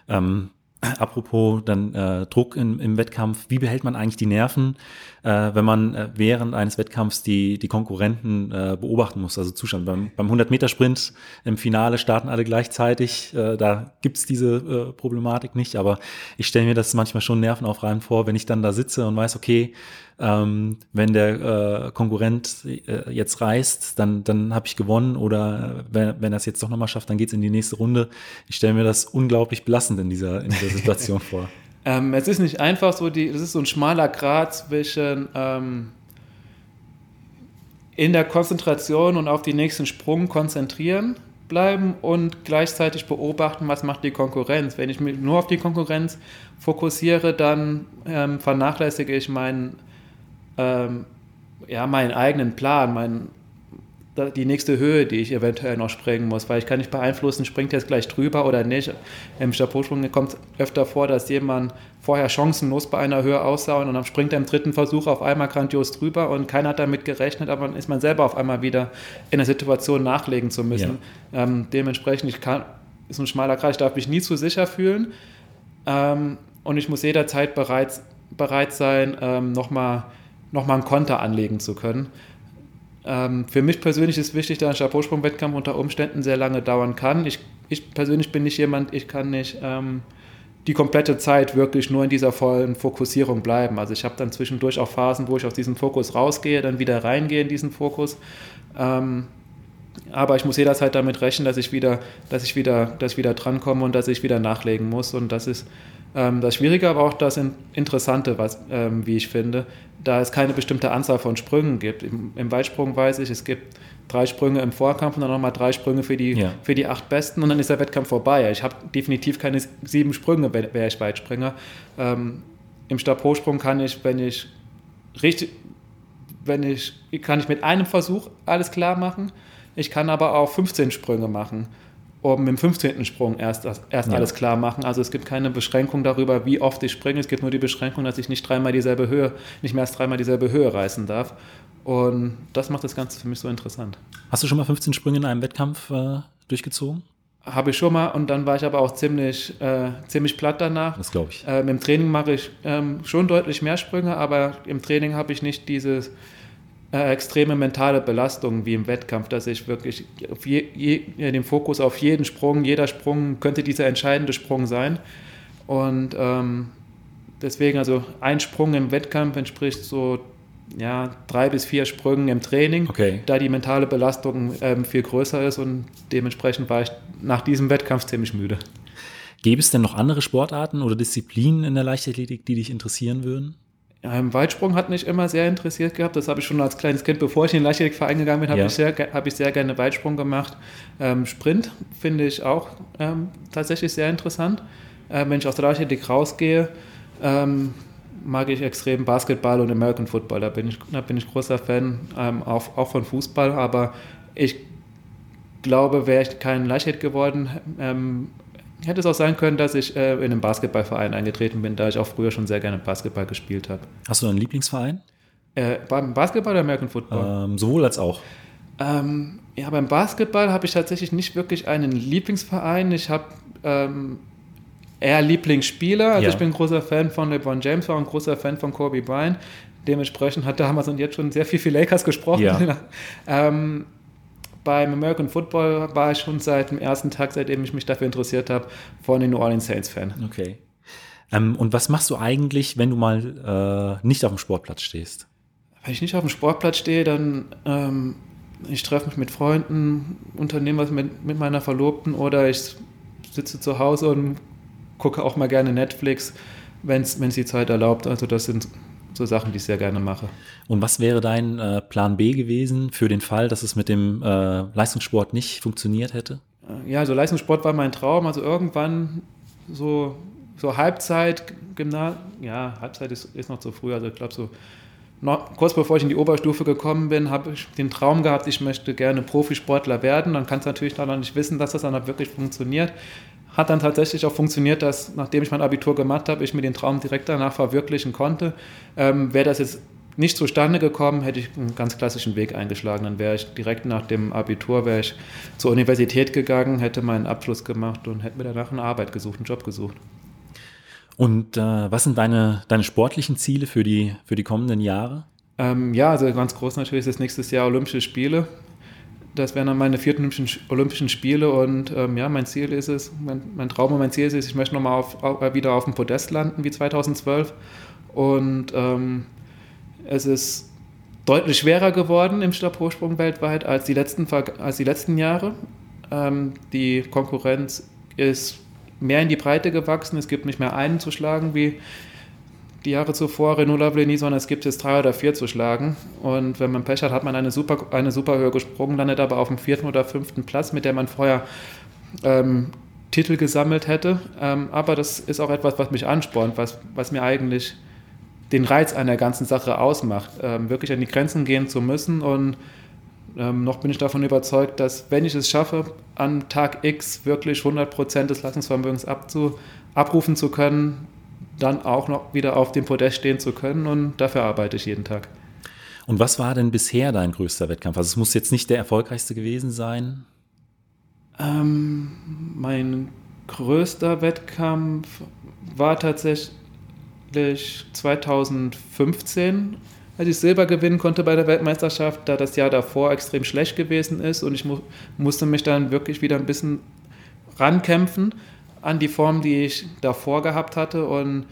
Ähm, apropos dann äh, Druck im, im Wettkampf, wie behält man eigentlich die Nerven, äh, wenn man äh, während eines Wettkampfs die, die Konkurrenten äh, beobachten muss, also zuschauen. Beim, beim 100-Meter-Sprint im Finale starten alle gleichzeitig, äh, da gibt's diese äh, Problematik nicht, aber ich stelle mir das manchmal schon nervenaufreibend vor, wenn ich dann da sitze und weiß, okay, ähm, wenn der äh, Konkurrent äh, jetzt reist, dann, dann habe ich gewonnen oder wenn, wenn er es jetzt doch nochmal schafft, dann geht's in die nächste Runde. Ich stelle mir das unglaublich belastend in dieser, in dieser Situation vor. Ähm, es ist nicht einfach so, die, das ist so ein schmaler Grad zwischen ähm, in der Konzentration und auf den nächsten Sprung konzentrieren bleiben und gleichzeitig beobachten, was macht die Konkurrenz. Wenn ich mich nur auf die Konkurrenz fokussiere, dann ähm, vernachlässige ich meinen, ähm, ja, meinen eigenen Plan, meinen die nächste Höhe, die ich eventuell noch springen muss, weil ich kann nicht beeinflussen, springt jetzt gleich drüber oder nicht. Im Chapeausprung kommt öfter vor, dass jemand vorher chancenlos bei einer Höhe aussah und dann springt er im dritten Versuch auf einmal grandios drüber und keiner hat damit gerechnet, aber dann ist man selber auf einmal wieder in der Situation nachlegen zu müssen. Ja. Ähm, dementsprechend, ich kann, ist ein schmaler Kreis, ich darf mich nie zu sicher fühlen ähm, und ich muss jederzeit bereit, bereit sein, ähm, nochmal noch mal einen Konter anlegen zu können. Ähm, für mich persönlich ist wichtig, dass ein Chapeausprung-Wettkampf unter Umständen sehr lange dauern kann. Ich, ich persönlich bin nicht jemand, ich kann nicht ähm, die komplette Zeit wirklich nur in dieser vollen Fokussierung bleiben. Also ich habe dann zwischendurch auch Phasen, wo ich aus diesem Fokus rausgehe, dann wieder reingehe in diesen Fokus. Ähm, aber ich muss jederzeit damit rechnen, dass ich wieder, dass ich wieder, dass ich wieder drankomme und dass ich wieder nachlegen muss. Und das ist das Schwierige, aber auch das Interessante, was, ähm, wie ich finde, da es keine bestimmte Anzahl von Sprüngen gibt. Im, Im, Weitsprung weiß ich, es gibt drei Sprünge im Vorkampf und dann nochmal drei Sprünge für die, ja. für die acht Besten und dann ist der Wettkampf vorbei. Ich habe definitiv keine sieben Sprünge, wäre ich Weitspringer. Ähm, Im Stabhochsprung kann ich, wenn ich richtig, wenn ich, kann ich mit einem Versuch alles klar machen. Ich kann aber auch 15 Sprünge machen um im 15. Sprung erst, erst ja. alles klar machen. Also es gibt keine Beschränkung darüber, wie oft ich springe. Es gibt nur die Beschränkung, dass ich nicht dreimal dieselbe Höhe, nicht mehr als dreimal dieselbe Höhe reißen darf. Und das macht das Ganze für mich so interessant. Hast du schon mal 15 Sprünge in einem Wettkampf äh, durchgezogen? Habe ich schon mal und dann war ich aber auch ziemlich, äh, ziemlich platt danach. Das glaube ich. Ähm, Im Training mache ich ähm, schon deutlich mehr Sprünge, aber im Training habe ich nicht dieses äh, extreme mentale Belastung wie im Wettkampf, dass ich wirklich je, je, den Fokus auf jeden Sprung, jeder Sprung könnte dieser entscheidende Sprung sein. Und ähm, deswegen, also ein Sprung im Wettkampf entspricht so ja, drei bis vier Sprüngen im Training, okay. da die mentale Belastung ähm, viel größer ist und dementsprechend war ich nach diesem Wettkampf ziemlich müde. Gäbe es denn noch andere Sportarten oder Disziplinen in der Leichtathletik, die dich interessieren würden? Im Weitsprung hat mich immer sehr interessiert gehabt. Das habe ich schon als kleines Kind, bevor ich in den Leichtathletikverein gegangen bin, habe ja. ich, sehr, hab ich sehr gerne Weitsprung gemacht. Ähm, Sprint finde ich auch ähm, tatsächlich sehr interessant. Äh, wenn ich aus der Leichtathletik rausgehe, ähm, mag ich extrem Basketball und American Football. Da bin ich, da bin ich großer Fan, ähm, auch, auch von Fußball. Aber ich glaube, wäre ich kein Leichtathlet geworden, ähm, Hätte es auch sein können, dass ich äh, in einen Basketballverein eingetreten bin, da ich auch früher schon sehr gerne Basketball gespielt habe. Hast du einen Lieblingsverein? Äh, beim Basketball oder American Football? Ähm, sowohl als auch. Ähm, ja, beim Basketball habe ich tatsächlich nicht wirklich einen Lieblingsverein. Ich habe ähm, eher Lieblingsspieler. Also ja. ich bin ein großer Fan von LeBron James, war ein großer Fan von Kobe Bryant. Dementsprechend hat damals und jetzt schon sehr viel für Lakers gesprochen. Ja. ähm, beim American Football war ich schon seit dem ersten Tag, seitdem ich mich dafür interessiert habe, von den New Orleans Saints Fan. Okay. Ähm, und was machst du eigentlich, wenn du mal äh, nicht auf dem Sportplatz stehst? Wenn ich nicht auf dem Sportplatz stehe, dann ähm, ich treffe mich mit Freunden, unternehme was mit, mit meiner Verlobten oder ich sitze zu Hause und gucke auch mal gerne Netflix, wenn es die Zeit erlaubt. Also das sind so Sachen, die ich sehr gerne mache. Und was wäre dein äh, Plan B gewesen für den Fall, dass es mit dem äh, Leistungssport nicht funktioniert hätte? Ja, also Leistungssport war mein Traum. Also irgendwann so, so Halbzeit, Gymnasium, ja, Halbzeit ist, ist noch zu früh. Also ich glaube so noch, kurz bevor ich in die Oberstufe gekommen bin, habe ich den Traum gehabt, ich möchte gerne Profisportler werden. Dann kannst du natürlich noch nicht wissen, dass das dann auch wirklich funktioniert. Hat dann tatsächlich auch funktioniert, dass nachdem ich mein Abitur gemacht habe, ich mir den Traum direkt danach verwirklichen konnte. Ähm, Wäre das jetzt nicht zustande gekommen, hätte ich einen ganz klassischen Weg eingeschlagen. Dann wäre ich direkt nach dem Abitur wäre ich zur Universität gegangen, hätte meinen Abschluss gemacht und hätte mir danach eine Arbeit gesucht, einen Job gesucht. Und äh, was sind deine, deine sportlichen Ziele für die, für die kommenden Jahre? Ähm, ja, also ganz groß natürlich ist das nächstes Jahr Olympische Spiele. Das wären dann meine vierten Olympischen Spiele und ähm, ja, mein Ziel ist es, mein, mein, Traum und mein Ziel ist es, ich möchte nochmal auf, auf, wieder auf dem Podest landen wie 2012 und ähm, es ist deutlich schwerer geworden im Stabhochsprung weltweit als die letzten, als die letzten Jahre. Ähm, die Konkurrenz ist mehr in die Breite gewachsen. Es gibt nicht mehr einen zu schlagen wie die Jahre zuvor Renault Lavleni, sondern es gibt jetzt drei oder vier zu schlagen. Und wenn man Pech hat, hat man eine super, eine super Höhe gesprungen, landet aber auf dem vierten oder fünften Platz, mit der man vorher ähm, Titel gesammelt hätte. Ähm, aber das ist auch etwas, was mich anspornt, was, was mir eigentlich den Reiz einer ganzen Sache ausmacht, ähm, wirklich an die Grenzen gehen zu müssen. Und ähm, noch bin ich davon überzeugt, dass wenn ich es schaffe, an Tag X wirklich 100% des Leistungsvermögens abzu, abrufen zu können, dann auch noch wieder auf dem Podest stehen zu können. Und dafür arbeite ich jeden Tag. Und was war denn bisher dein größter Wettkampf? Also es muss jetzt nicht der erfolgreichste gewesen sein. Ähm, mein größter Wettkampf war tatsächlich 2015, als ich Silber gewinnen konnte bei der Weltmeisterschaft, da das Jahr davor extrem schlecht gewesen ist und ich mu musste mich dann wirklich wieder ein bisschen rankämpfen an die Form, die ich davor gehabt hatte und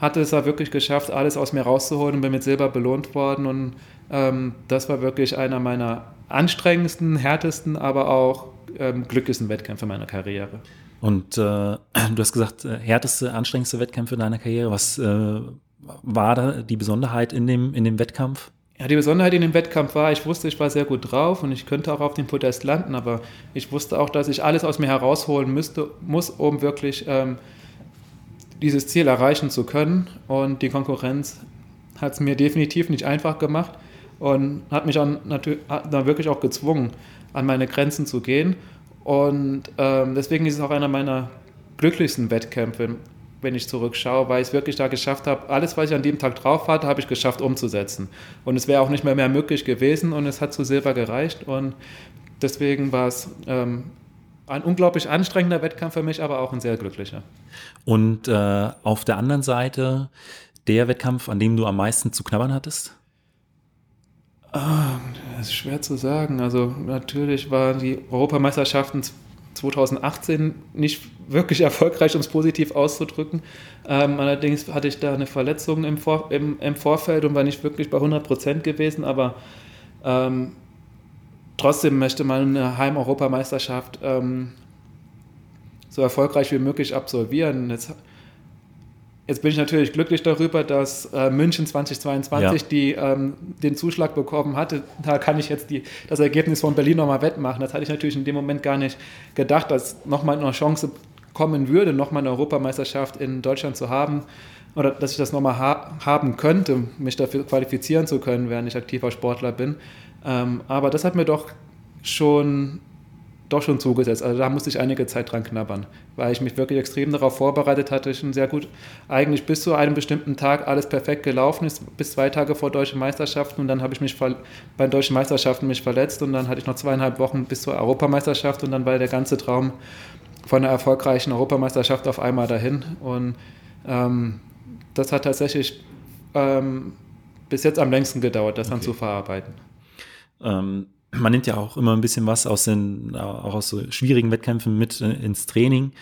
hatte es da wirklich geschafft, alles aus mir rauszuholen und bin mit Silber belohnt worden und ähm, das war wirklich einer meiner anstrengendsten, härtesten, aber auch ähm, glücklichsten Wettkämpfe meiner Karriere. Und äh, du hast gesagt, äh, härteste, anstrengendste Wettkämpfe deiner Karriere. Was äh, war da die Besonderheit in dem, in dem Wettkampf? Ja, die Besonderheit in dem Wettkampf war, ich wusste, ich war sehr gut drauf und ich könnte auch auf dem Podest landen, aber ich wusste auch, dass ich alles aus mir herausholen müsste, muss, um wirklich ähm, dieses Ziel erreichen zu können. Und die Konkurrenz hat es mir definitiv nicht einfach gemacht und hat mich dann, natürlich, dann wirklich auch gezwungen, an meine Grenzen zu gehen. Und ähm, deswegen ist es auch einer meiner glücklichsten Wettkämpfe, wenn ich zurückschaue, weil ich es wirklich da geschafft habe, alles, was ich an dem Tag drauf hatte, habe ich geschafft umzusetzen. Und es wäre auch nicht mehr, mehr möglich gewesen und es hat zu Silber gereicht. Und deswegen war es ähm, ein unglaublich anstrengender Wettkampf für mich, aber auch ein sehr glücklicher. Und äh, auf der anderen Seite der Wettkampf, an dem du am meisten zu knabbern hattest? Ah, das ist schwer zu sagen. Also natürlich waren die Europameisterschaften 2018 nicht wirklich erfolgreich, um es positiv auszudrücken. Ähm, allerdings hatte ich da eine Verletzung im, Vor im, im, Vorfeld und war nicht wirklich bei 100 Prozent gewesen, aber ähm, trotzdem möchte man eine Heim-Europameisterschaft ähm, so erfolgreich wie möglich absolvieren. Jetzt Jetzt bin ich natürlich glücklich darüber, dass äh, München 2022 ja. die, ähm, den Zuschlag bekommen hatte. Da kann ich jetzt die, das Ergebnis von Berlin nochmal wettmachen. Das hatte ich natürlich in dem Moment gar nicht gedacht, dass nochmal eine Chance kommen würde, nochmal eine Europameisterschaft in Deutschland zu haben oder dass ich das nochmal ha haben könnte, mich dafür qualifizieren zu können, während ich aktiver Sportler bin. Ähm, aber das hat mir doch schon doch schon zugesetzt. Also da musste ich einige Zeit dran knabbern, weil ich mich wirklich extrem darauf vorbereitet hatte. Schon sehr gut, eigentlich bis zu einem bestimmten Tag alles perfekt gelaufen ist, bis zwei Tage vor deutschen Meisterschaften und dann habe ich mich bei den deutschen Meisterschaften mich verletzt und dann hatte ich noch zweieinhalb Wochen bis zur Europameisterschaft und dann war der ganze Traum von einer erfolgreichen Europameisterschaft auf einmal dahin und ähm, das hat tatsächlich ähm, bis jetzt am längsten gedauert, das okay. dann zu verarbeiten. Ähm man nimmt ja auch immer ein bisschen was aus den, auch aus so schwierigen Wettkämpfen mit äh, ins Training.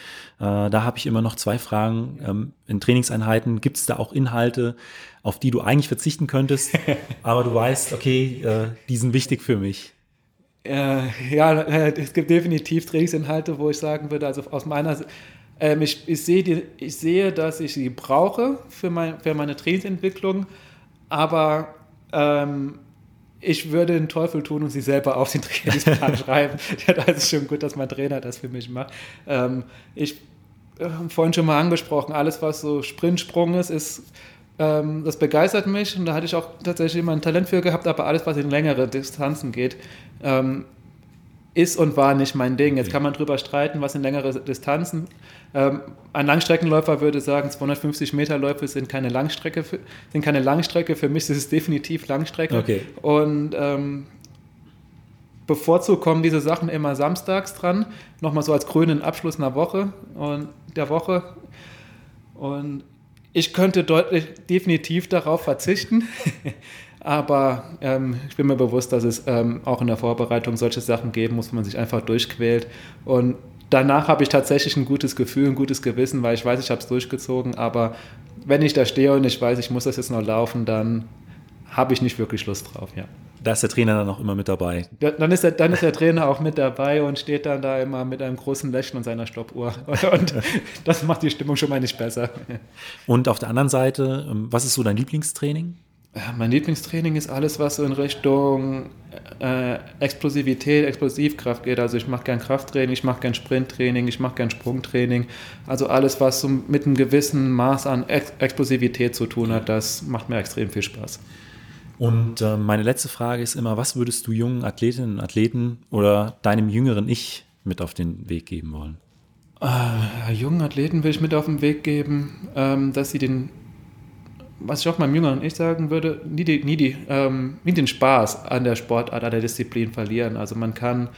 Äh, da habe ich immer noch zwei Fragen. Ähm, in Trainingseinheiten gibt es da auch Inhalte, auf die du eigentlich verzichten könntest, aber du weißt, okay, äh, die sind wichtig für mich. Äh, ja, äh, es gibt definitiv Trainingsinhalte, wo ich sagen würde, also aus meiner Sicht, ähm, ich, ich, sehe die, ich sehe, dass ich sie brauche für, mein, für meine Trainingsentwicklung, aber ähm, ich würde den Teufel tun und sie selber auf den Trainingsplan schreiben. Ja, da ist es schon gut, dass mein Trainer das für mich macht. Ähm, ich habe vorhin schon mal angesprochen, alles, was so Sprintsprung ist, ist ähm, das begeistert mich und da hatte ich auch tatsächlich immer ein Talent für gehabt, aber alles, was in längere Distanzen geht, ähm, ist und war nicht mein Ding. Jetzt kann man drüber streiten, was in längere Distanzen. Ähm, ein Langstreckenläufer würde sagen, 250 Meter Läufe sind keine Langstrecke, für, sind keine Langstrecke. Für mich ist es definitiv Langstrecke. Okay. Und ähm, bevorzugt kommen diese Sachen immer samstags dran, nochmal so als grünen Abschluss einer Woche und der Woche. Und ich könnte deutlich definitiv darauf verzichten. Aber ähm, ich bin mir bewusst, dass es ähm, auch in der Vorbereitung solche Sachen geben muss, wo man sich einfach durchquält. Und danach habe ich tatsächlich ein gutes Gefühl, ein gutes Gewissen, weil ich weiß, ich habe es durchgezogen. Aber wenn ich da stehe und ich weiß, ich muss das jetzt noch laufen, dann habe ich nicht wirklich Lust drauf, ja. Da ist der Trainer dann auch immer mit dabei. Dann, ist der, dann ist der Trainer auch mit dabei und steht dann da immer mit einem großen Lächeln und seiner Stoppuhr. Und das macht die Stimmung schon mal nicht besser. Und auf der anderen Seite, ähm, was ist so dein Lieblingstraining? Mein Lieblingstraining ist alles, was so in Richtung äh, Explosivität, Explosivkraft geht. Also ich mache gern Krafttraining, ich mache gern Sprinttraining, ich mache gern Sprungtraining. Also alles, was so mit einem gewissen Maß an Ex Explosivität zu tun hat, das macht mir extrem viel Spaß. Und äh, meine letzte Frage ist immer, was würdest du jungen Athletinnen und Athleten oder deinem jüngeren Ich mit auf den Weg geben wollen? Äh, jungen Athleten will ich mit auf den Weg geben, ähm, dass sie den was ich auch meinem jüngeren Ich sagen würde, nie, die, nie, die, ähm, nie den Spaß an der Sportart, an der Disziplin verlieren. Also man kann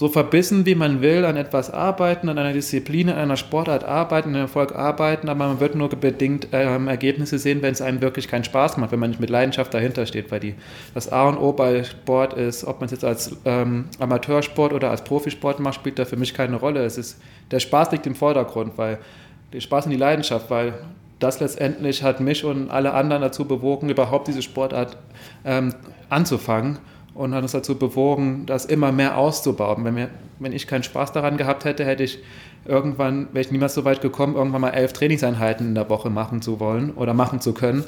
so verbissen, wie man will, an etwas arbeiten, an einer Disziplin, an einer Sportart arbeiten, an Erfolg arbeiten, aber man wird nur bedingt ähm, Ergebnisse sehen, wenn es einem wirklich keinen Spaß macht, wenn man nicht mit Leidenschaft dahinter steht, weil die, das A und O bei Sport ist, ob man es jetzt als ähm, Amateursport oder als Profisport macht, spielt da für mich keine Rolle. Es ist, der Spaß liegt im Vordergrund, weil der Spaß und die Leidenschaft, weil das letztendlich hat mich und alle anderen dazu bewogen, überhaupt diese Sportart ähm, anzufangen und hat uns dazu bewogen, das immer mehr auszubauen. Wenn, mir, wenn ich keinen Spaß daran gehabt hätte, hätte ich irgendwann, wäre ich niemals so weit gekommen, irgendwann mal elf Trainingseinheiten in der Woche machen zu wollen oder machen zu können.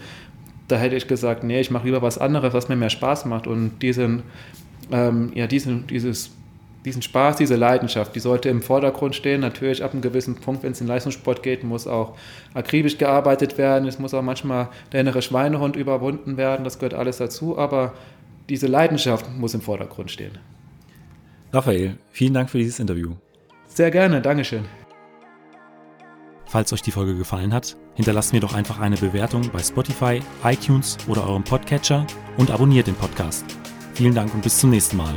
Da hätte ich gesagt, nee, ich mache lieber was anderes, was mir mehr Spaß macht. Und diesen, ähm, ja, diesen, dieses diesen Spaß, diese Leidenschaft, die sollte im Vordergrund stehen. Natürlich ab einem gewissen Punkt, wenn es in den Leistungssport geht, muss auch akribisch gearbeitet werden. Es muss auch manchmal der innere Schweinehund überwunden werden. Das gehört alles dazu. Aber diese Leidenschaft muss im Vordergrund stehen. Raphael, vielen Dank für dieses Interview. Sehr gerne, Dankeschön. Falls euch die Folge gefallen hat, hinterlasst mir doch einfach eine Bewertung bei Spotify, iTunes oder eurem Podcatcher und abonniert den Podcast. Vielen Dank und bis zum nächsten Mal.